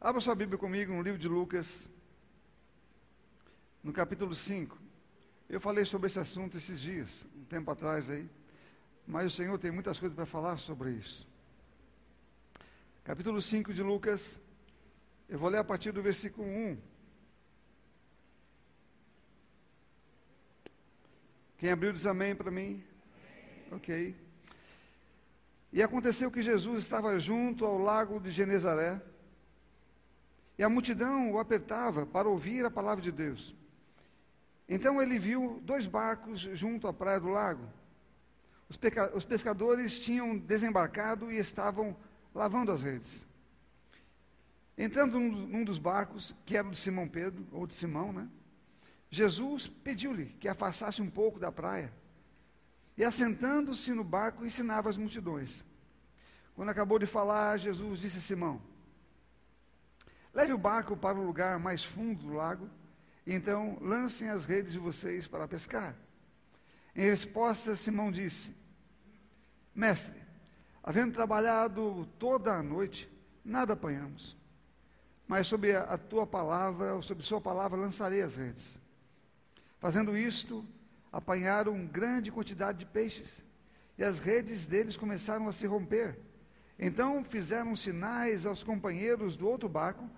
Abra sua Bíblia comigo no livro de Lucas, no capítulo 5. Eu falei sobre esse assunto esses dias, um tempo atrás aí, mas o Senhor tem muitas coisas para falar sobre isso. Capítulo 5 de Lucas, eu vou ler a partir do versículo 1. Quem abriu diz amém para mim? Ok. E aconteceu que Jesus estava junto ao lago de Genezaré, e a multidão o apertava para ouvir a palavra de Deus. Então ele viu dois barcos junto à praia do lago. Os, pescadores tinham desembarcado e estavam lavando as redes. Entrando num, num dos barcos, que era o de Simão Pedro, ou de Simão, né? Jesus pediu-lhe que afastasse um pouco da praia. E assentando-se no barco, ensinava as multidões. Quando acabou de falar, Jesus disse a Simão: Leve o barco para o lugar mais fundo do lago, e então lancem as redes de vocês para pescar. Em resposta, Simão disse: Mestre, havendo trabalhado toda a noite, nada apanhamos. Mas sob a tua palavra, ou sob sua palavra, lançarei as redes. Fazendo isto, apanharam grande quantidade de peixes, e as redes deles começaram a se romper. Então fizeram sinais aos companheiros do outro barco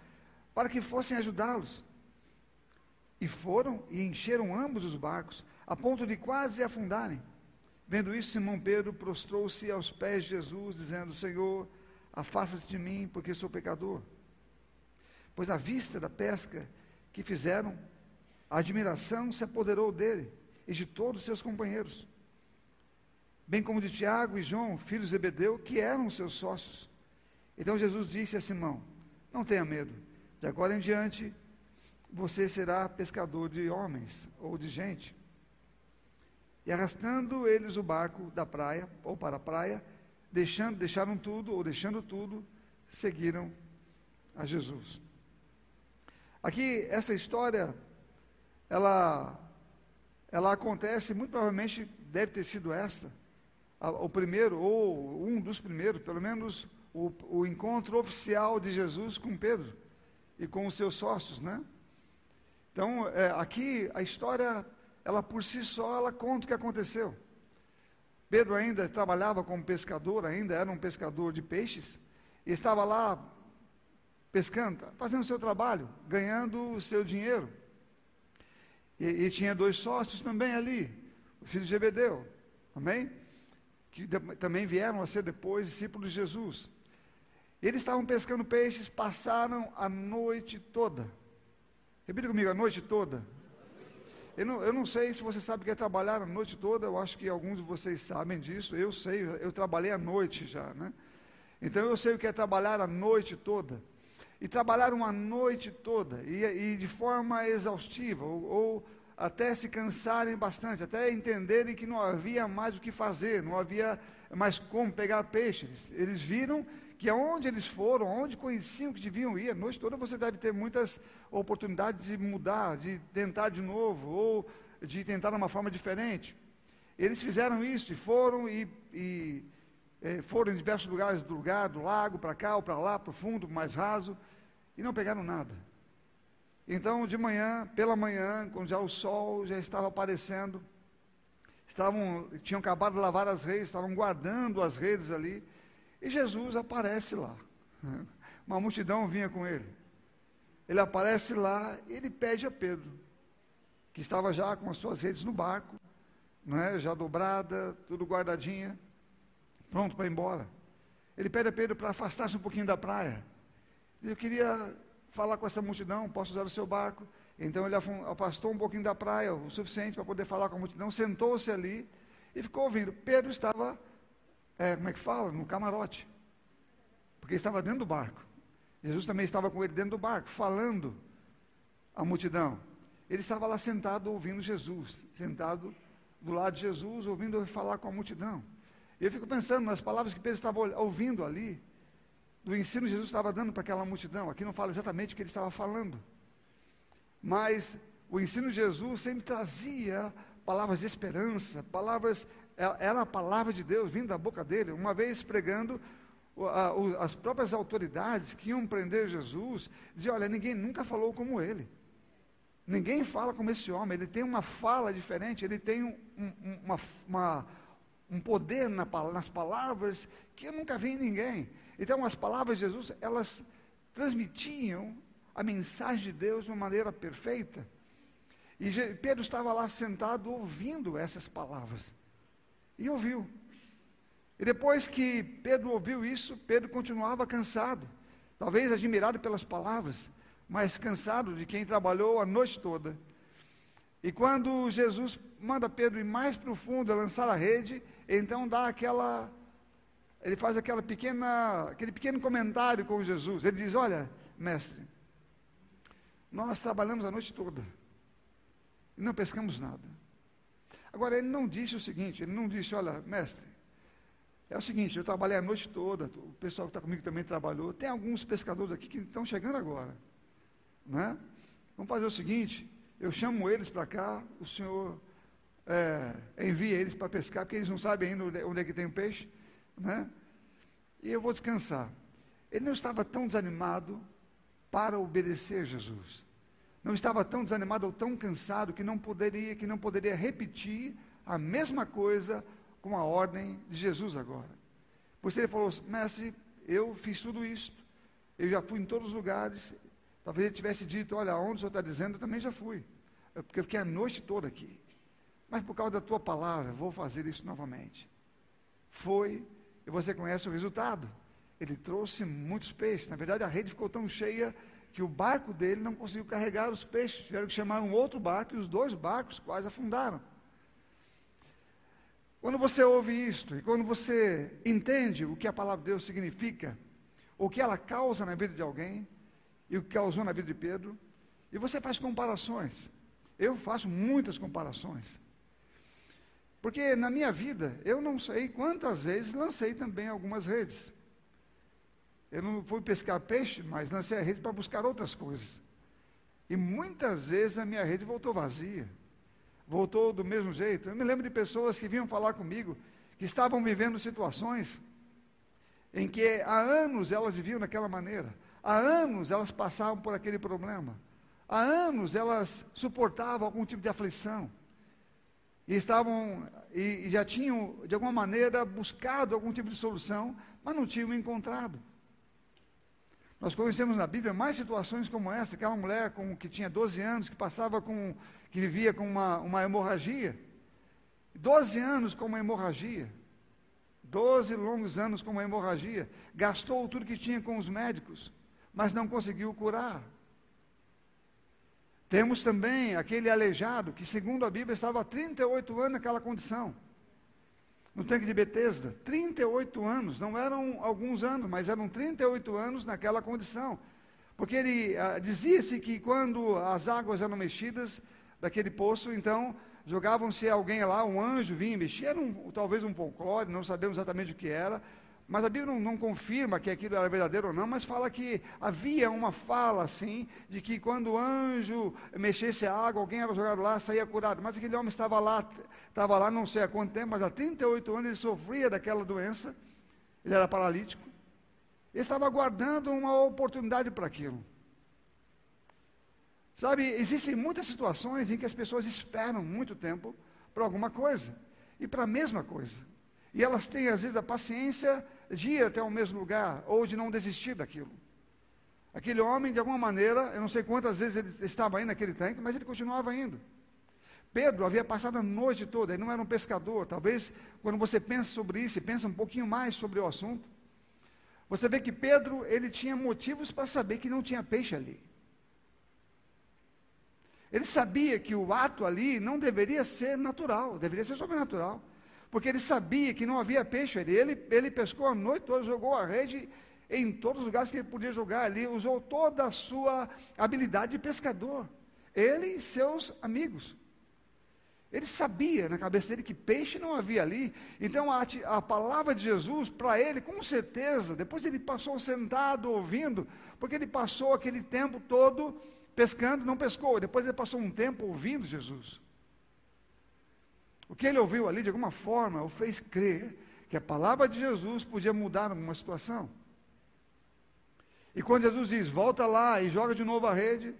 para que fossem ajudá-los. E foram e encheram ambos os barcos, a ponto de quase afundarem. Vendo isso, Simão Pedro prostrou-se aos pés de Jesus, dizendo: Senhor, afasta-se de mim, porque sou pecador. Pois à vista da pesca que fizeram, a admiração se apoderou dele e de todos os seus companheiros, bem como de Tiago e João, filhos de Zebedeu, que eram seus sócios. Então Jesus disse a Simão: Não tenha medo, de agora em diante você será pescador de homens ou de gente. E arrastando eles o barco da praia ou para a praia, deixando, deixaram tudo ou deixando tudo, seguiram a Jesus. Aqui essa história ela ela acontece, muito provavelmente deve ter sido esta, o primeiro, ou um dos primeiros, pelo menos o, o encontro oficial de Jesus com Pedro e com os seus sócios, né? Então, é, aqui a história, ela por si só, ela conta o que aconteceu. Pedro ainda trabalhava como pescador, ainda era um pescador de peixes, e estava lá pescando, fazendo o seu trabalho, ganhando o seu dinheiro. E, e tinha dois sócios também ali, os filhos de Zebedeu, amém? Que de, também vieram a ser depois discípulos de Jesus. Eles estavam pescando peixes, passaram a noite toda. Repita comigo, a noite toda. Eu não, eu não sei se você sabe o que é trabalhar a noite toda, eu acho que alguns de vocês sabem disso, eu sei, eu trabalhei a noite já, né? Então eu sei o que é trabalhar a noite toda e trabalharam a noite toda, e, e de forma exaustiva, ou, ou, até se cansarem bastante, até entenderem que não havia mais o que fazer, não havia mais como pegar peixe. Eles, eles viram que aonde eles foram, aonde conheciam que deviam ir, a noite toda você deve ter muitas oportunidades de mudar, de tentar de novo, ou de tentar de uma forma diferente. Eles fizeram isso e foram e, e eh, foram em diversos lugares do lugar, do lago, para cá ou para lá, para o fundo, mais raso e não pegaram nada. Então, de manhã, pela manhã, quando já o sol já estava aparecendo, estavam, tinham acabado de lavar as redes, estavam guardando as redes ali, e Jesus aparece lá. Uma multidão vinha com ele. Ele aparece lá e ele pede a Pedro, que estava já com as suas redes no barco, não é? já dobrada, tudo guardadinha, pronto para ir embora. Ele pede a Pedro para afastar-se um pouquinho da praia. Eu queria falar com essa multidão, posso usar o seu barco? Então ele afastou um pouquinho da praia, o suficiente para poder falar com a multidão, sentou-se ali e ficou ouvindo. Pedro estava, é, como é que fala? No camarote. Porque estava dentro do barco. Jesus também estava com ele dentro do barco, falando à multidão. Ele estava lá sentado ouvindo Jesus, sentado do lado de Jesus, ouvindo falar com a multidão. E eu fico pensando nas palavras que Pedro estava ouvindo ali do ensino que Jesus estava dando para aquela multidão. Aqui não fala exatamente o que ele estava falando. Mas o ensino de Jesus sempre trazia palavras de esperança, palavras, era a palavra de Deus vindo da boca dele. Uma vez pregando, as próprias autoridades que iam prender Jesus diziam: olha, ninguém nunca falou como ele. Ninguém fala como esse homem, ele tem uma fala diferente, ele tem um, um, uma, uma, um poder na, nas palavras que eu nunca vi em ninguém. Então, as palavras de Jesus, elas transmitiam a mensagem de Deus de uma maneira perfeita. E Pedro estava lá sentado ouvindo essas palavras. E ouviu. E depois que Pedro ouviu isso, Pedro continuava cansado, talvez admirado pelas palavras, mas cansado de quem trabalhou a noite toda. E quando Jesus manda Pedro ir mais profundo, lançar a rede, então dá aquela ele faz aquela pequena, aquele pequeno comentário com Jesus. Ele diz: "Olha, mestre, nós trabalhamos a noite toda e não pescamos nada. Agora, ele não disse o seguinte: ele não disse, olha, mestre, é o seguinte, eu trabalhei a noite toda, o pessoal que está comigo também trabalhou. Tem alguns pescadores aqui que estão chegando agora. Né? Vamos fazer o seguinte, eu chamo eles para cá, o senhor é, envia eles para pescar, porque eles não sabem ainda onde é que tem o peixe. Né? E eu vou descansar. Ele não estava tão desanimado para obedecer Jesus. Não estava tão desanimado ou tão cansado que não poderia, que não poderia repetir a mesma coisa com a ordem de Jesus agora. Pois ele falou, mestre, eu fiz tudo isso, eu já fui em todos os lugares, talvez ele tivesse dito, olha, onde o senhor está dizendo, eu também já fui, é porque eu fiquei a noite toda aqui. Mas por causa da tua palavra, vou fazer isso novamente. Foi, e você conhece o resultado. Ele trouxe muitos peixes. Na verdade, a rede ficou tão cheia que o barco dele não conseguiu carregar os peixes. Tiveram que chamar um outro barco e os dois barcos quase afundaram. Quando você ouve isto e quando você entende o que a palavra de Deus significa, o que ela causa na vida de alguém e o que causou na vida de Pedro, e você faz comparações. Eu faço muitas comparações. Porque na minha vida, eu não sei quantas vezes lancei também algumas redes. Eu não fui pescar peixe, mas lancei a rede para buscar outras coisas. E muitas vezes a minha rede voltou vazia voltou do mesmo jeito. Eu me lembro de pessoas que vinham falar comigo, que estavam vivendo situações em que há anos elas viviam daquela maneira, há anos elas passavam por aquele problema, há anos elas suportavam algum tipo de aflição. E estavam, e, e já tinham, de alguma maneira, buscado algum tipo de solução, mas não tinham encontrado. Nós conhecemos na Bíblia mais situações como essa, aquela mulher com, que tinha 12 anos, que passava com que vivia com uma, uma hemorragia. Doze anos com uma hemorragia. Doze longos anos com uma hemorragia. Gastou tudo que tinha com os médicos, mas não conseguiu curar. Temos também aquele aleijado que, segundo a Bíblia, estava há 38 anos naquela condição. No tanque de Betesda, 38 anos, não eram alguns anos, mas eram 38 anos naquela condição. Porque ele ah, dizia-se que quando as águas eram mexidas, daquele poço, então jogavam-se alguém lá, um anjo vinha mexer, era um, talvez um folclore, não sabemos exatamente o que era, mas a Bíblia não, não, confirma que aquilo era verdadeiro ou não, mas fala que havia uma fala assim, de que quando o anjo mexesse a água, alguém era jogado lá, saía curado. Mas aquele homem estava lá, estava lá não sei há quanto tempo, mas há 38 anos ele sofria daquela doença, ele era paralítico, ele estava aguardando uma oportunidade para aquilo. Sabe, existem muitas situações em que as pessoas esperam muito tempo para alguma coisa e para a mesma coisa. E elas têm, às vezes, a paciência de ir até o mesmo lugar ou de não desistir daquilo. Aquele homem, de alguma maneira, eu não sei quantas vezes ele estava indo naquele tanque, mas ele continuava indo. Pedro havia passado a noite toda, ele não era um pescador. Talvez, quando você pensa sobre isso e pensa um pouquinho mais sobre o assunto, você vê que Pedro, ele tinha motivos para saber que não tinha peixe ali. Ele sabia que o ato ali não deveria ser natural, deveria ser sobrenatural. Porque ele sabia que não havia peixe ali. Ele, ele pescou a noite toda, jogou a rede em todos os lugares que ele podia jogar ali, usou toda a sua habilidade de pescador. Ele e seus amigos. Ele sabia na cabeça dele que peixe não havia ali. Então a, a palavra de Jesus, para ele, com certeza, depois ele passou sentado ouvindo, porque ele passou aquele tempo todo pescando, não pescou. Depois ele passou um tempo ouvindo Jesus. O que ele ouviu ali, de alguma forma, o fez crer que a palavra de Jesus podia mudar uma situação. E quando Jesus diz, volta lá e joga de novo a rede,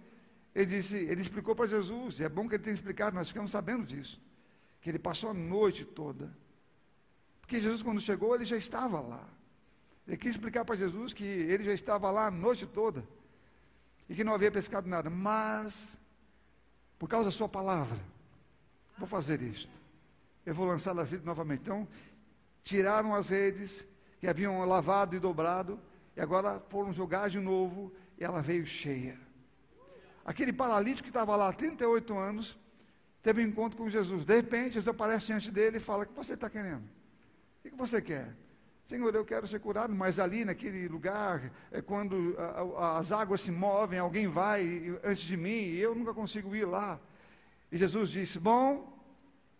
ele disse, ele explicou para Jesus, e é bom que ele tenha explicado, nós ficamos sabendo disso, que ele passou a noite toda. Porque Jesus, quando chegou, ele já estava lá. Ele quis explicar para Jesus que ele já estava lá a noite toda e que não havia pescado nada, mas por causa da sua palavra, vou fazer isto. Eu vou lançar as redes novamente. Então, tiraram as redes que haviam lavado e dobrado, e agora foram jogar de novo, e ela veio cheia. Aquele paralítico que estava lá há 38 anos, teve um encontro com Jesus. De repente, Jesus aparece diante dele e fala: O que você está querendo? O que você quer? Senhor, eu quero ser curado, mas ali naquele lugar, é quando a, a, as águas se movem, alguém vai antes de mim, e eu nunca consigo ir lá. E Jesus disse: Bom,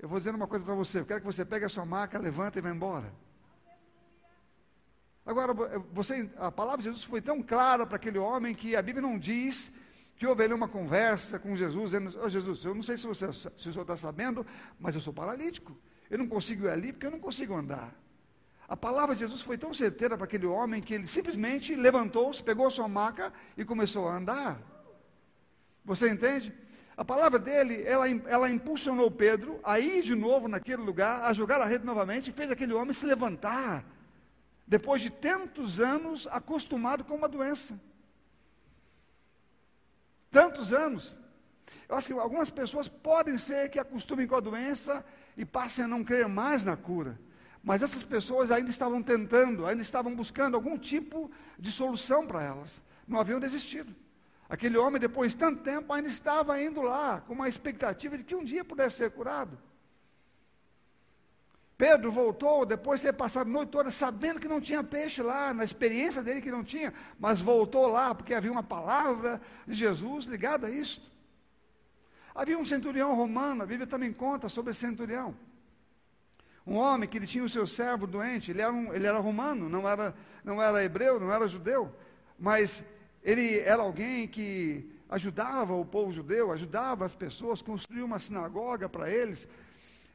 eu vou dizer uma coisa para você, eu quero que você pegue a sua maca, levanta e vá embora. Agora, você, a palavra de Jesus foi tão clara para aquele homem que a Bíblia não diz que houve ali uma conversa com Jesus, dizendo, oh, Jesus, eu não sei se, você, se o senhor está sabendo, mas eu sou paralítico. Eu não consigo ir ali porque eu não consigo andar. A palavra de Jesus foi tão certeira para aquele homem que ele simplesmente levantou-se, pegou a sua maca e começou a andar. Você entende? A palavra dele, ela, ela impulsionou Pedro a ir de novo naquele lugar, a jogar a rede novamente, e fez aquele homem se levantar, depois de tantos anos acostumado com uma doença. Tantos anos. Eu acho que algumas pessoas podem ser que acostumem com a doença e passem a não crer mais na cura. Mas essas pessoas ainda estavam tentando, ainda estavam buscando algum tipo de solução para elas. Não haviam desistido. Aquele homem, depois de tanto tempo, ainda estava indo lá, com uma expectativa de que um dia pudesse ser curado. Pedro voltou, depois de ter passado a noite toda, sabendo que não tinha peixe lá, na experiência dele que não tinha, mas voltou lá, porque havia uma palavra de Jesus ligada a isso. Havia um centurião romano, a Bíblia também conta sobre esse centurião. Um homem que ele tinha o seu servo doente, ele era, um, ele era romano, não era, não era hebreu, não era judeu, mas ele era alguém que ajudava o povo judeu, ajudava as pessoas, construiu uma sinagoga para eles.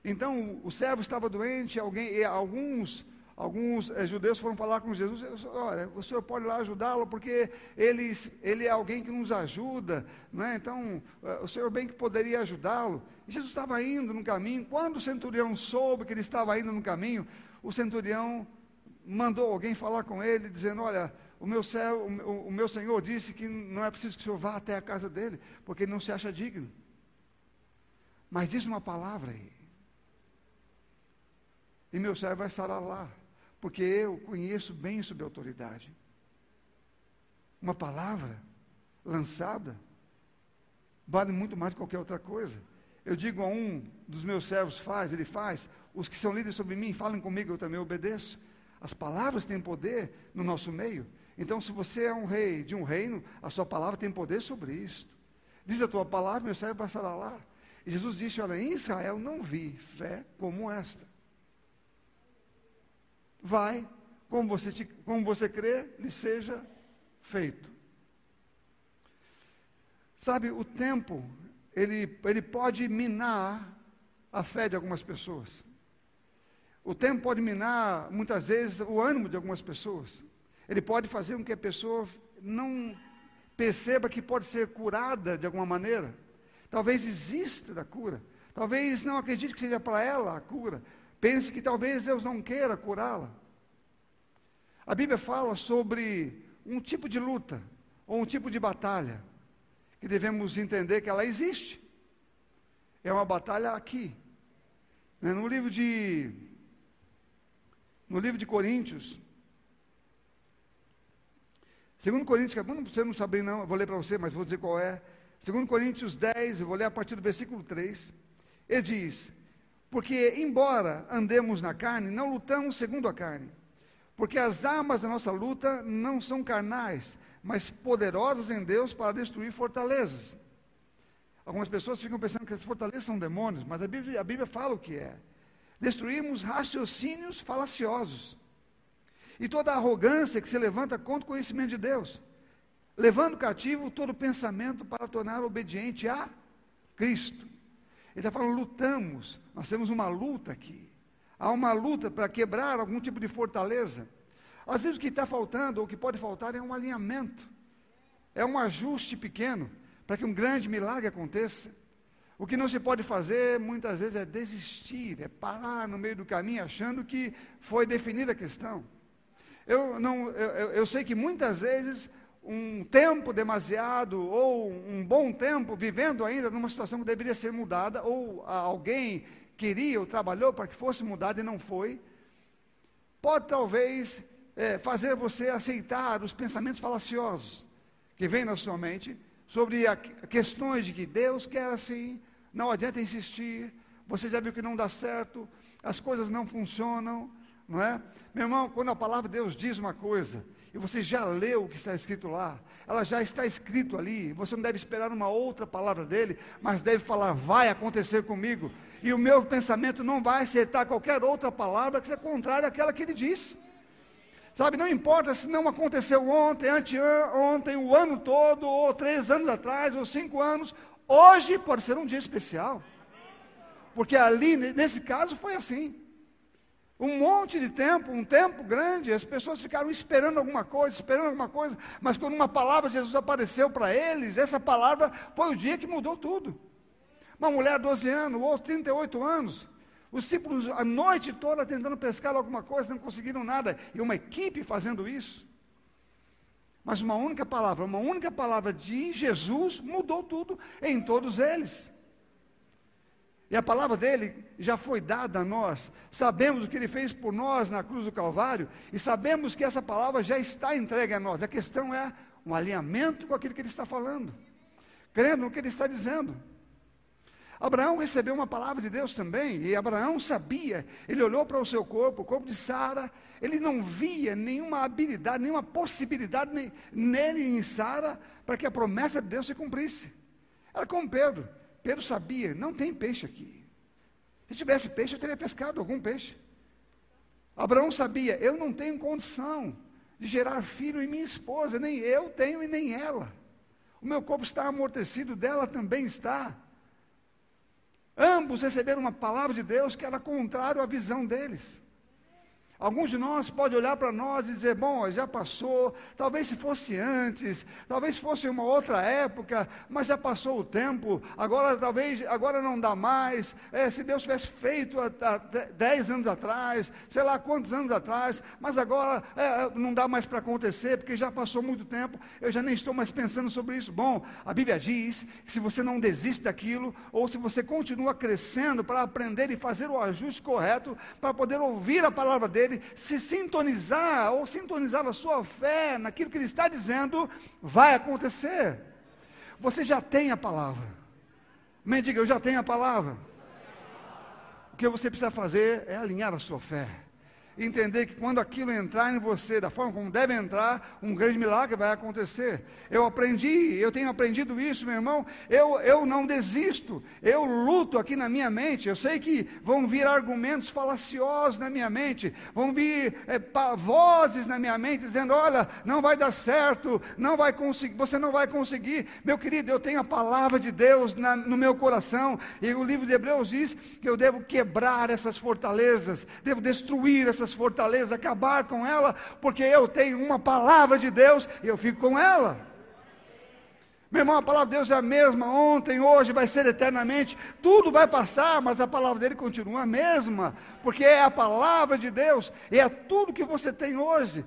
Então, o servo estava doente, alguém, alguns, alguns é, judeus foram falar com Jesus, olha, o senhor pode lá ajudá-lo, porque ele, ele é alguém que nos ajuda, não é? então, eh, o senhor bem que poderia ajudá-lo. E Jesus estava indo no caminho, quando o centurião soube que ele estava indo no caminho, o centurião mandou alguém falar com ele, dizendo, olha, o meu, céu, o, o meu Senhor disse que não é preciso que o Senhor vá até a casa dele, porque ele não se acha digno. Mas diz uma palavra aí. E meu servo vai estar lá, porque eu conheço bem sobre autoridade. Uma palavra lançada vale muito mais do que qualquer outra coisa. Eu digo a um dos meus servos, faz, ele faz. Os que são líderes sobre mim, falem comigo, eu também obedeço. As palavras têm poder no nosso meio. Então, se você é um rei de um reino, a sua palavra tem poder sobre isto. Diz a tua palavra, meu servo passará lá. E Jesus disse: Olha, em Israel não vi fé como esta. Vai, como você, te, como você crê, lhe seja feito. Sabe, o tempo, ele, ele pode minar a fé de algumas pessoas. O tempo pode minar, muitas vezes, o ânimo de algumas pessoas. Ele pode fazer com que a pessoa não perceba que pode ser curada de alguma maneira. Talvez exista da cura. Talvez não acredite que seja para ela a cura. Pense que talvez Deus não queira curá-la. A Bíblia fala sobre um tipo de luta, ou um tipo de batalha, que devemos entender que ela existe. É uma batalha aqui. Né, no livro de no livro de Coríntios, Segundo Coríntios, você não sabe não, eu vou ler para você, mas vou dizer qual é. Segundo Coríntios 10, eu vou ler a partir do versículo 3. Ele diz: Porque embora andemos na carne, não lutamos segundo a carne. Porque as armas da nossa luta não são carnais, mas poderosas em Deus para destruir fortalezas. Algumas pessoas ficam pensando que as fortalezas são demônios, mas a Bíblia, a Bíblia fala o que é. Destruímos raciocínios falaciosos e toda arrogância que se levanta contra o conhecimento de Deus, levando cativo todo pensamento para tornar obediente a Cristo. Ele está falando, lutamos, nós temos uma luta aqui. Há uma luta para quebrar algum tipo de fortaleza. Às vezes o que está faltando, ou o que pode faltar, é um alinhamento. É um ajuste pequeno para que um grande milagre aconteça. O que não se pode fazer, muitas vezes, é desistir, é parar no meio do caminho achando que foi definida a questão. Eu, não, eu, eu sei que muitas vezes um tempo demasiado ou um bom tempo vivendo ainda numa situação que deveria ser mudada, ou alguém queria ou trabalhou para que fosse mudada e não foi, pode talvez é, fazer você aceitar os pensamentos falaciosos que vêm na sua mente sobre a, questões de que Deus quer assim, não adianta insistir, você já viu que não dá certo, as coisas não funcionam, não é? Meu irmão, quando a palavra de Deus diz uma coisa, e você já leu o que está escrito lá, ela já está escrito ali, você não deve esperar uma outra palavra dele, mas deve falar, vai acontecer comigo, e o meu pensamento não vai aceitar qualquer outra palavra que seja contrária àquela que ele disse. Sabe, não importa se não aconteceu ontem, anteontem, o ano todo, ou três anos atrás, ou cinco anos, hoje pode ser um dia especial. Porque ali, nesse caso, foi assim. Um monte de tempo, um tempo grande, as pessoas ficaram esperando alguma coisa, esperando alguma coisa, mas quando uma palavra de Jesus apareceu para eles, essa palavra foi o dia que mudou tudo. Uma mulher de 12 anos, ou 38 anos, os discípulos a noite toda tentando pescar alguma coisa, não conseguiram nada, e uma equipe fazendo isso. Mas uma única palavra, uma única palavra de Jesus mudou tudo em todos eles. E a palavra dele já foi dada a nós. Sabemos o que ele fez por nós na cruz do Calvário e sabemos que essa palavra já está entregue a nós. A questão é um alinhamento com aquilo que ele está falando, crendo no que ele está dizendo. Abraão recebeu uma palavra de Deus também, e Abraão sabia, ele olhou para o seu corpo, o corpo de Sara, ele não via nenhuma habilidade, nenhuma possibilidade nele e em Sara para que a promessa de Deus se cumprisse. Era como Pedro. Pedro sabia, não tem peixe aqui. Se tivesse peixe, eu teria pescado algum peixe. Abraão sabia, eu não tenho condição de gerar filho em minha esposa, nem eu tenho e nem ela. O meu corpo está amortecido, dela também está. Ambos receberam uma palavra de Deus que era contrário à visão deles. Alguns de nós podem olhar para nós e dizer, bom, já passou, talvez se fosse antes, talvez fosse uma outra época, mas já passou o tempo, agora talvez, agora não dá mais, é, se Deus tivesse feito há, há dez anos atrás, sei lá quantos anos atrás, mas agora é, não dá mais para acontecer, porque já passou muito tempo, eu já nem estou mais pensando sobre isso. Bom, a Bíblia diz que se você não desiste daquilo, ou se você continua crescendo para aprender e fazer o ajuste correto, para poder ouvir a palavra dele, dele, se sintonizar ou sintonizar a sua fé naquilo que ele está dizendo, vai acontecer. Você já tem a palavra. Me diga, eu já tenho a palavra. O que você precisa fazer é alinhar a sua fé entender que quando aquilo entrar em você da forma como deve entrar, um grande milagre vai acontecer. Eu aprendi, eu tenho aprendido isso, meu irmão. Eu, eu não desisto, eu luto aqui na minha mente. Eu sei que vão vir argumentos falaciosos na minha mente, vão vir é, vozes na minha mente dizendo: olha, não vai dar certo, não vai conseguir, você não vai conseguir. Meu querido, eu tenho a palavra de Deus na, no meu coração, e o livro de Hebreus diz que eu devo quebrar essas fortalezas, devo destruir essas essas fortalezas, acabar com ela, porque eu tenho uma palavra de Deus e eu fico com ela. Meu irmão, a palavra de Deus é a mesma ontem, hoje, vai ser eternamente. Tudo vai passar, mas a palavra dele continua a mesma, porque é a palavra de Deus, e é tudo que você tem hoje.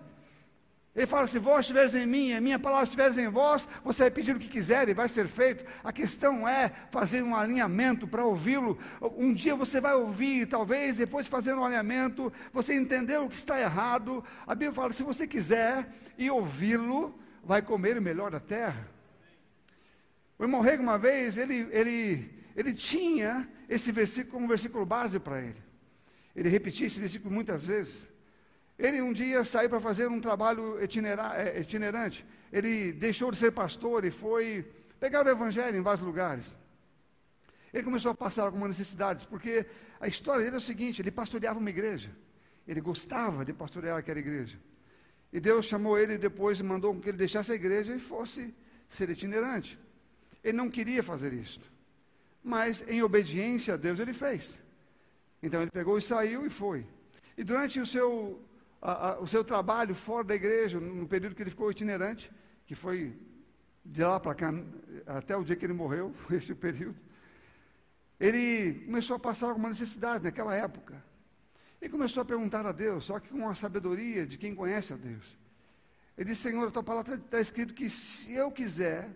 Ele fala: se vós estiveres em mim, a minha palavra estiveres em vós, você vai pedir o que quiser e vai ser feito. A questão é fazer um alinhamento para ouvi-lo. Um dia você vai ouvir, talvez depois de fazer um alinhamento, você entendeu o que está errado. A Bíblia fala: se você quiser e ouvi-lo, vai comer o melhor da terra. O irmão Rego, uma vez, ele, ele, ele tinha esse versículo como um versículo base para ele. Ele repetia esse versículo muitas vezes. Ele um dia saiu para fazer um trabalho é, itinerante. Ele deixou de ser pastor e foi pegar o evangelho em vários lugares. Ele começou a passar algumas necessidades, porque a história dele é o seguinte: ele pastoreava uma igreja. Ele gostava de pastorear aquela igreja. E Deus chamou ele depois e mandou que ele deixasse a igreja e fosse ser itinerante. Ele não queria fazer isso. Mas, em obediência a Deus, ele fez. Então ele pegou e saiu e foi. E durante o seu, a, a, o seu trabalho fora da igreja, no período que ele ficou itinerante, que foi de lá para cá, até o dia que ele morreu, esse período, ele começou a passar alguma necessidade naquela época. E começou a perguntar a Deus, só que com a sabedoria de quem conhece a Deus. Ele disse: Senhor, a tua palavra está escrito que se eu quiser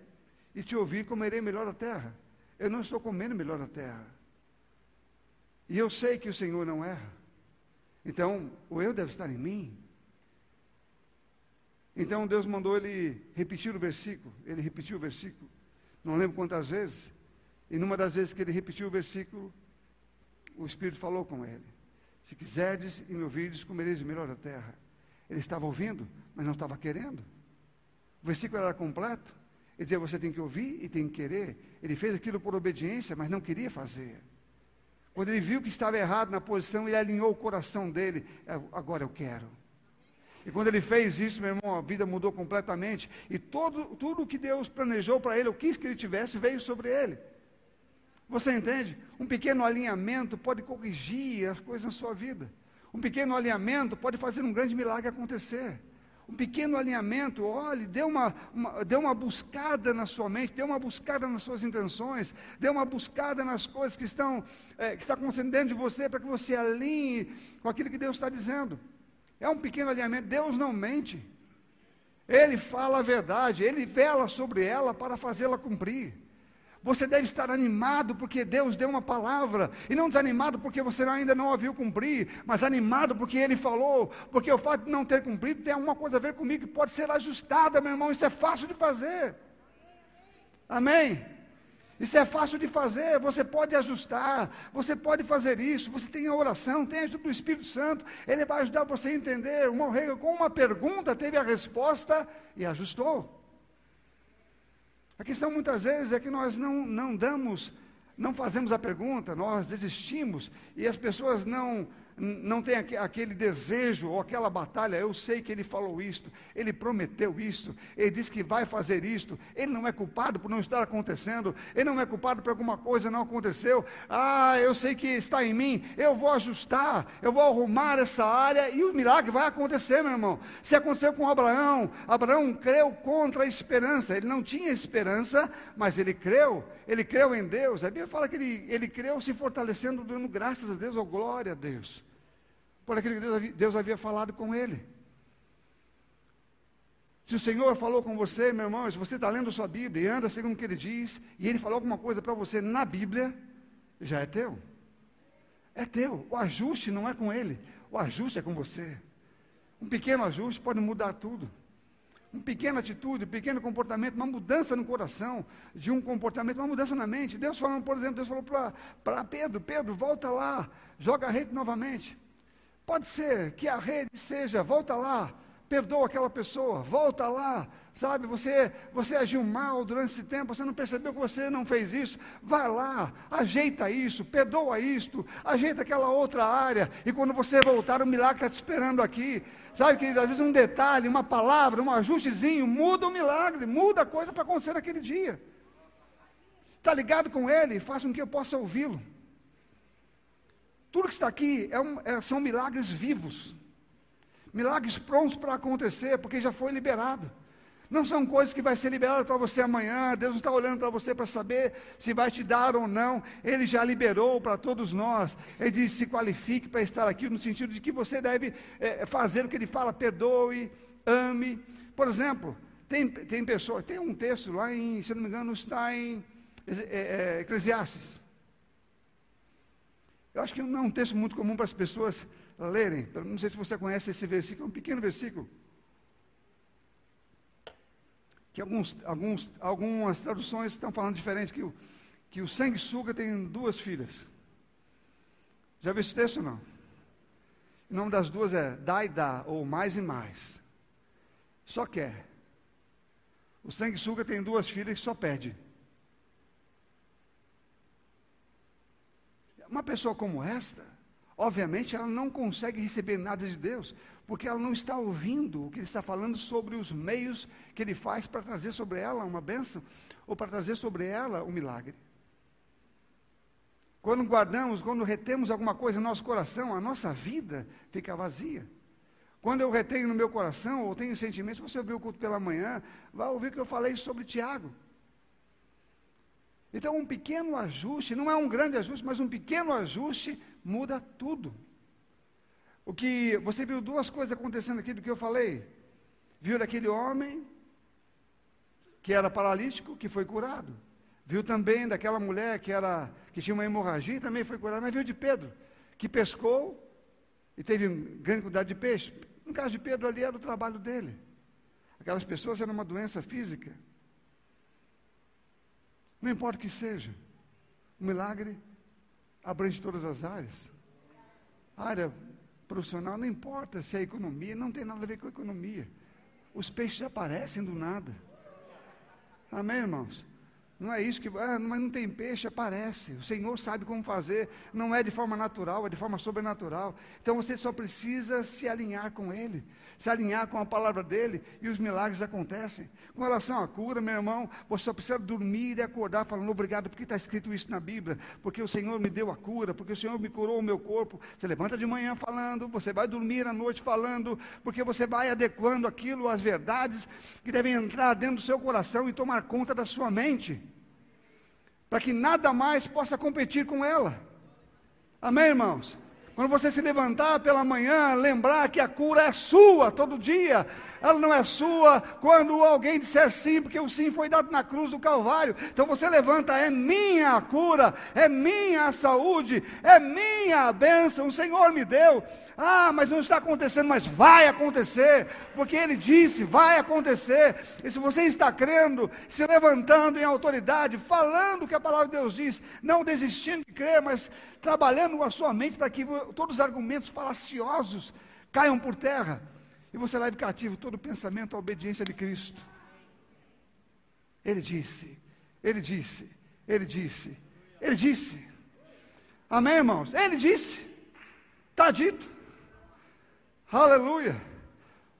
e te ouvir, comerei melhor a terra. Eu não estou comendo melhor a terra. E eu sei que o Senhor não erra. Então, o eu deve estar em mim. Então Deus mandou ele repetir o versículo. Ele repetiu o versículo. Não lembro quantas vezes. E numa das vezes que ele repetiu o versículo, o Espírito falou com ele. Se quiserdes e me ouvirdes, comereis melhor a terra. Ele estava ouvindo, mas não estava querendo. O versículo era completo. Ele dizia: Você tem que ouvir e tem que querer. Ele fez aquilo por obediência, mas não queria fazer. Quando ele viu que estava errado na posição, ele alinhou o coração dele. É, agora eu quero. E quando ele fez isso, meu irmão, a vida mudou completamente. E todo, tudo o que Deus planejou para ele, ou quis que ele tivesse, veio sobre ele. Você entende? Um pequeno alinhamento pode corrigir as coisas na sua vida. Um pequeno alinhamento pode fazer um grande milagre acontecer. Um pequeno alinhamento, olhe, dê uma, uma, dê uma buscada na sua mente, dê uma buscada nas suas intenções, dê uma buscada nas coisas que estão, é, que está acontecendo dentro de você, para que você alinhe com aquilo que Deus está dizendo. É um pequeno alinhamento. Deus não mente. Ele fala a verdade, ele vela sobre ela para fazê-la cumprir. Você deve estar animado porque Deus deu uma palavra, e não desanimado porque você ainda não a viu cumprir, mas animado porque Ele falou, porque o fato de não ter cumprido tem alguma coisa a ver comigo que pode ser ajustada, meu irmão, isso é fácil de fazer. Amém? Isso é fácil de fazer, você pode ajustar, você pode fazer isso, você tem a oração, tem a ajuda do Espírito Santo, ele vai ajudar você a entender. O rei com uma pergunta teve a resposta e ajustou. A questão muitas vezes é que nós não, não damos, não fazemos a pergunta, nós desistimos e as pessoas não não tem aquele desejo ou aquela batalha, eu sei que ele falou isto, ele prometeu isto, ele disse que vai fazer isto, ele não é culpado por não estar acontecendo, ele não é culpado por alguma coisa não aconteceu, ah, eu sei que está em mim, eu vou ajustar, eu vou arrumar essa área e o milagre vai acontecer, meu irmão. Se aconteceu com Abraão, Abraão creu contra a esperança, ele não tinha esperança, mas ele creu, ele creu em Deus. A Bíblia fala que ele, ele creu se fortalecendo, dando graças a Deus, ou glória a Deus. Por aquilo que Deus havia, Deus havia falado com ele. Se o Senhor falou com você, meu irmão, se você está lendo sua Bíblia e anda segundo o que ele diz, e ele falou alguma coisa para você na Bíblia, já é teu. É teu. O ajuste não é com ele, o ajuste é com você. Um pequeno ajuste pode mudar tudo uma pequena atitude, um pequeno comportamento, uma mudança no coração, de um comportamento, uma mudança na mente. Deus falando, por exemplo, Deus falou para Pedro, Pedro, volta lá, joga a rede novamente. Pode ser que a rede seja, volta lá, perdoa aquela pessoa, volta lá, sabe? Você, você agiu mal durante esse tempo, você não percebeu que você não fez isso, vai lá, ajeita isso, perdoa isto, ajeita aquela outra área, e quando você voltar, o milagre está te esperando aqui. Sabe, que às vezes um detalhe, uma palavra, um ajustezinho, muda o milagre, muda a coisa para acontecer naquele dia. Está ligado com ele, faz com que eu possa ouvi-lo. Tudo que está aqui é um, é, são milagres vivos, milagres prontos para acontecer, porque já foi liberado. Não são coisas que vai ser liberado para você amanhã. Deus não está olhando para você para saber se vai te dar ou não. Ele já liberou para todos nós. Ele diz: se qualifique para estar aqui, no sentido de que você deve é, fazer o que ele fala, perdoe, ame. Por exemplo, tem, tem pessoas, tem um texto lá em, se não me engano, está em é, é, Eclesiastes. Eu acho que não é um texto muito comum para as pessoas lerem. Não sei se você conhece esse versículo, é um pequeno versículo que alguns, alguns, algumas traduções estão falando diferente, que o, que o sanguessuga tem duas filhas. Já viu esse texto não? O nome das duas é dá e dá, ou mais e mais. Só quer. O sanguessuga tem duas filhas que só perde. Uma pessoa como esta, obviamente, ela não consegue receber nada de Deus, porque ela não está ouvindo o que ele está falando sobre os meios que ele faz para trazer sobre ela uma bênção, ou para trazer sobre ela um milagre. Quando guardamos, quando retemos alguma coisa no nosso coração, a nossa vida fica vazia. Quando eu retenho no meu coração, ou tenho sentimentos, você ouviu o culto pela manhã, vai ouvir que eu falei sobre Tiago. Então, um pequeno ajuste, não é um grande ajuste, mas um pequeno ajuste muda tudo. O que você viu duas coisas acontecendo aqui do que eu falei. Viu daquele homem que era paralítico, que foi curado. Viu também daquela mulher que era que tinha uma hemorragia, também foi curada. Mas viu de Pedro, que pescou e teve grande quantidade de peixe. No caso de Pedro ali era o trabalho dele. Aquelas pessoas eram uma doença física. Não importa o que seja, o milagre abrange todas as áreas. Área profissional não importa se é economia, não tem nada a ver com economia. Os peixes aparecem do nada. Amém, irmãos? Não é isso que. Ah, mas não tem peixe, aparece. O Senhor sabe como fazer. Não é de forma natural, é de forma sobrenatural. Então você só precisa se alinhar com Ele, se alinhar com a palavra dele e os milagres acontecem. Com relação à cura, meu irmão, você só precisa dormir e acordar falando obrigado, porque está escrito isso na Bíblia, porque o Senhor me deu a cura, porque o Senhor me curou o meu corpo. Você levanta de manhã falando, você vai dormir à noite falando, porque você vai adequando aquilo às verdades que devem entrar dentro do seu coração e tomar conta da sua mente para que nada mais possa competir com ela. Amém, irmãos? Quando você se levantar pela manhã, lembrar que a cura é sua todo dia, ela não é sua quando alguém disser sim, porque o sim foi dado na cruz do Calvário. Então você levanta, é minha a cura, é minha a saúde, é minha a bênção, o Senhor me deu. Ah, mas não está acontecendo, mas vai acontecer, porque Ele disse, vai acontecer. E se você está crendo, se levantando em autoridade, falando o que a palavra de Deus diz, não desistindo de crer, mas trabalhando com a sua mente para que todos os argumentos falaciosos caiam por terra e você leve cativo todo o pensamento à obediência de Cristo. Ele disse, ele disse, ele disse, ele disse. Amém, irmãos? Ele disse, está dito. Aleluia.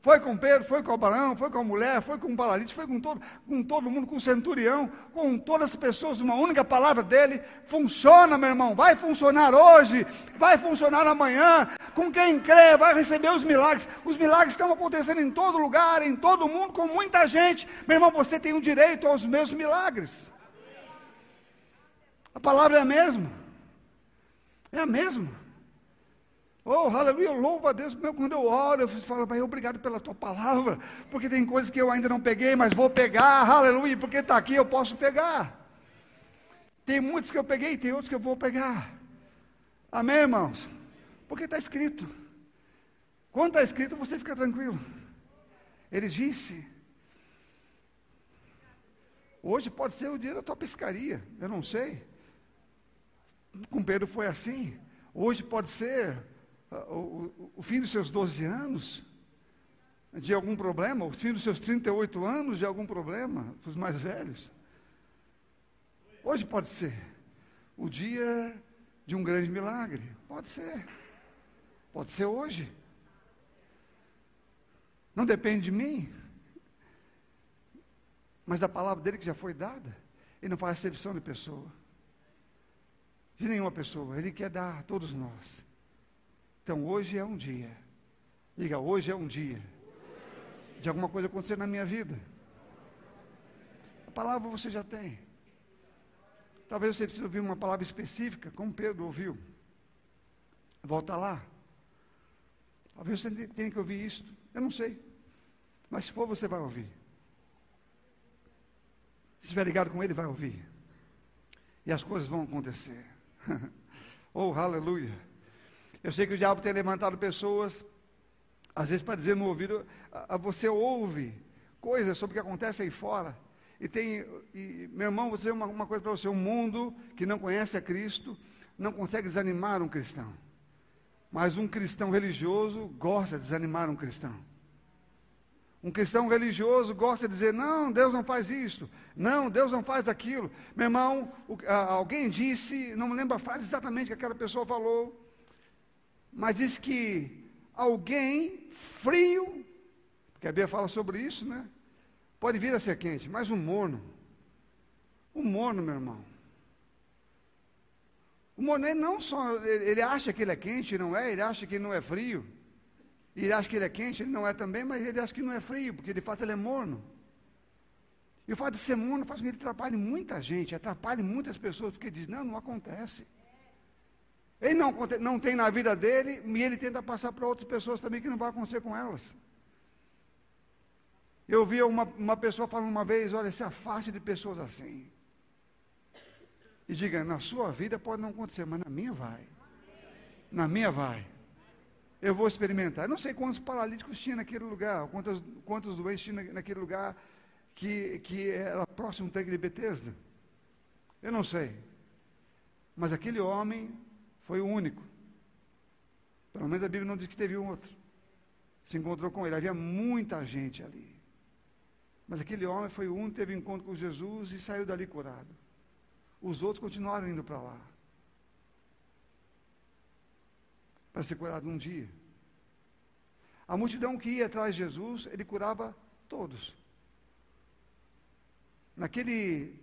Foi com Pedro, foi com Abraão, foi com a mulher, foi com o paralítico, foi com todo, com todo mundo, com o centurião, com todas as pessoas, uma única palavra dele. Funciona, meu irmão, vai funcionar hoje, vai funcionar amanhã. Com quem crê, vai receber os milagres. Os milagres estão acontecendo em todo lugar, em todo mundo, com muita gente. Meu irmão, você tem o direito aos meus milagres. A palavra é a mesma. É a mesma. Oh, aleluia, eu louvo a Deus. Meu, quando eu oro, eu falo, Pai, obrigado pela tua palavra, porque tem coisas que eu ainda não peguei, mas vou pegar, aleluia, porque está aqui, eu posso pegar. Tem muitos que eu peguei, tem outros que eu vou pegar. Amém, irmãos? Porque está escrito. Quando está escrito, você fica tranquilo. Ele disse: Hoje pode ser o dia da tua pescaria, eu não sei. Com Pedro foi assim. Hoje pode ser o, o, fim dos seus 12 anos de algum problema, o fim dos seus 38 anos de algum problema, para os mais velhos. Hoje pode ser o dia de um grande milagre. Pode ser. Pode ser hoje. Não depende de mim, mas da palavra dele que já foi dada. Ele não faz exceção de pessoa, de nenhuma pessoa. Ele quer dar a todos nós. Então hoje é um dia. Diga, hoje é um dia. De alguma coisa acontecer na minha vida. A palavra você já tem. Talvez você precise ouvir uma palavra específica, como Pedro ouviu. Volta lá. Talvez você tenha que ouvir isso. Eu não sei. Mas se for, você vai ouvir. Se estiver ligado com ele, vai ouvir. E as coisas vão acontecer. oh, aleluia. Eu sei que o diabo tem levantado pessoas, às vezes para dizer no ouvido, a, a você ouve coisas sobre o que acontece aí fora. E tem, e, meu irmão, vou dizer uma, uma coisa para você: o mundo que não conhece a Cristo não consegue desanimar um cristão. Mas um cristão religioso gosta de desanimar um cristão. Um cristão religioso gosta de dizer: não, Deus não faz isso, não, Deus não faz aquilo. Meu irmão, o, a, alguém disse, não me lembro a frase exatamente que aquela pessoa falou, mas diz que alguém frio, porque a Bíblia fala sobre isso, né? Pode vir a ser quente, mas um morno, um morno, meu irmão. O morno não só, ele acha que ele é quente, não é, ele acha que ele não é frio. Ele acha que ele é quente, ele não é também, mas ele acha que não é frio, porque de fato ele é morno. E o fato de ser morno faz com que ele atrapalhe muita gente, atrapalhe muitas pessoas, porque diz, não, não acontece. Ele não, não tem na vida dele, e ele tenta passar para outras pessoas também que não vai acontecer com elas. Eu vi uma, uma pessoa falando uma vez, olha, se afaste de pessoas assim. E diga, na sua vida pode não acontecer, mas na minha vai. Na minha vai. Eu vou experimentar. Eu não sei quantos paralíticos tinha naquele lugar, quantos, quantos doentes tinha naquele lugar que, que era próximo do tanque de. Eu não sei. Mas aquele homem foi o único. Pelo menos a Bíblia não diz que teve um outro. Se encontrou com ele. Havia muita gente ali. Mas aquele homem foi o único que teve encontro com Jesus e saiu dali curado. Os outros continuaram indo para lá. Para ser curado um dia. A multidão que ia atrás de Jesus, ele curava todos. Naquele,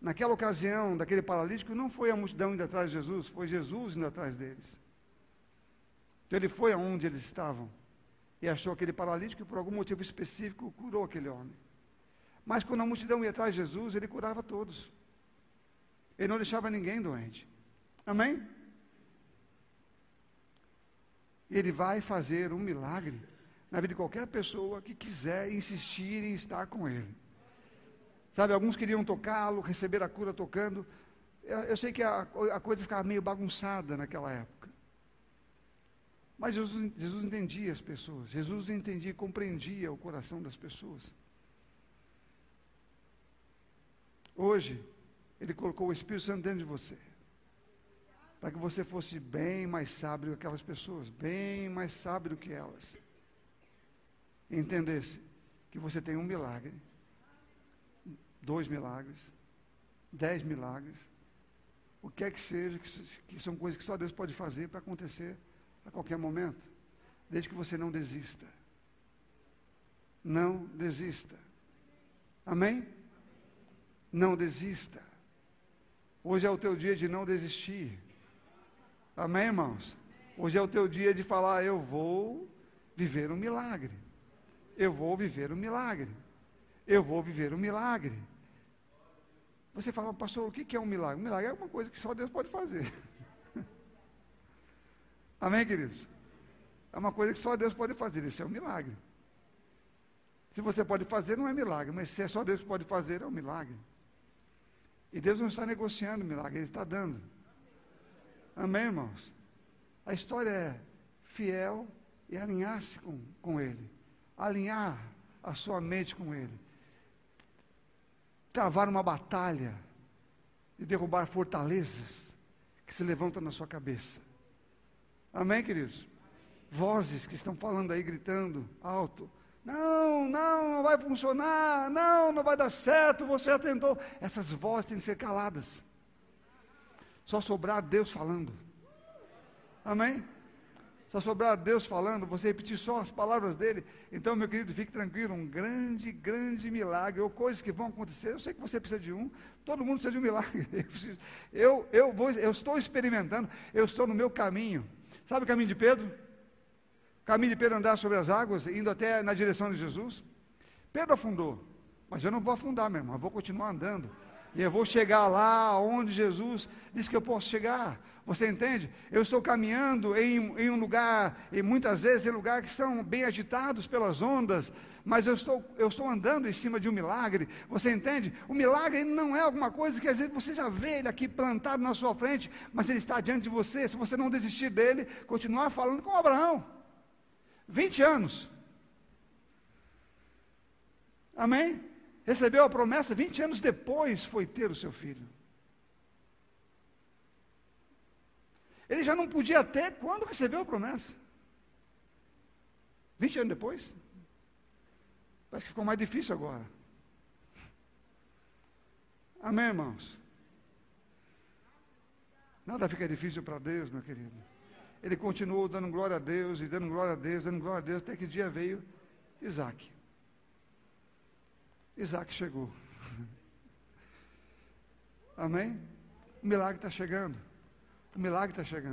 naquela ocasião, daquele paralítico, não foi a multidão indo atrás de Jesus, foi Jesus indo atrás deles. Então ele foi aonde eles estavam e achou aquele paralítico e por algum motivo específico curou aquele homem. Mas quando a multidão ia atrás de Jesus, ele curava todos. Ele não deixava ninguém doente. Amém? Ele vai fazer um milagre na vida de qualquer pessoa que quiser insistir em estar com ele. Sabe, alguns queriam tocá-lo, receber a cura tocando. Eu, eu sei que a, a, coisa ficava meio bagunçada naquela época. Mas Jesus, Jesus entendia as pessoas, Jesus entendia, compreendia o coração das pessoas. Hoje, ele colocou o Espírito Santo dentro de você. Para que você fosse bem mais sábio que aquelas pessoas, bem mais sábio que elas. E entendesse que você tem um milagre, dois milagres, dez milagres, o que é que seja, que, são coisas que só Deus pode fazer para acontecer a qualquer momento, desde que você não desista. Não desista. Amém? Não desista. Hoje é o teu dia de não desistir. Amém, irmãos? Hoje é o teu dia de falar: eu vou viver um milagre. Eu vou viver um milagre. Eu vou viver um milagre. Você fala, pastor, o que é um milagre? Um milagre é uma coisa que só Deus pode fazer. Amém, queridos? É uma coisa que só Deus pode fazer. Isso é um milagre. Se você pode fazer, não é milagre, mas se é só Deus que pode fazer, é um milagre. E Deus não está negociando milagre, Ele está dando. Amém, irmãos? A história é fiel e alinhar-se com, com Ele. Alinhar a sua mente com Ele. Travar uma batalha e derrubar fortalezas que se levantam na sua cabeça. Amém, queridos? Vozes que estão falando aí, gritando alto. Não, não, não vai funcionar. Não, não vai dar certo. Você já tentou. Essas vozes têm que ser caladas. Só sobrar Deus falando. Amém? Só sobrar Deus falando, você repetir só as palavras dele. Então, meu querido, fique tranquilo, um grande, grande milagre, ou coisas que vão acontecer. Eu sei que você precisa de um, todo mundo precisa de um milagre. Eu, eu, vou, eu estou experimentando, eu estou no meu caminho. Sabe o caminho de Pedro? caminho de Pedro andar sobre as águas, indo até na direção de Jesus. Pedro afundou, mas eu não vou afundar, meu irmão, eu vou continuar andando. E eu vou chegar lá onde Jesus disse que eu posso chegar. Você entende? Eu estou caminhando em, em um lugar, e muitas vezes em lugares que estão bem agitados pelas ondas, mas eu estou, eu estou andando em cima de um milagre. Você entende? O milagre não é alguma coisa que às vezes você já vê ele aqui plantado na sua frente, mas ele está diante de você. Se você não desistir dele, continuar falando com Abraão. 20 anos. Amém? Recebeu a promessa, 20 anos depois foi ter o seu filho. Ele já não podia ter quando recebeu a promessa. 20 anos depois? Parece que ficou mais difícil agora. Amém, irmãos? Nada fica difícil para Deus, meu querido ele continuou dando glória a Deus, e dando glória a Deus, dando glória a Deus, até que dia veio Isaac. Isaac chegou. Amém? O milagre está chegando. O milagre está chegando.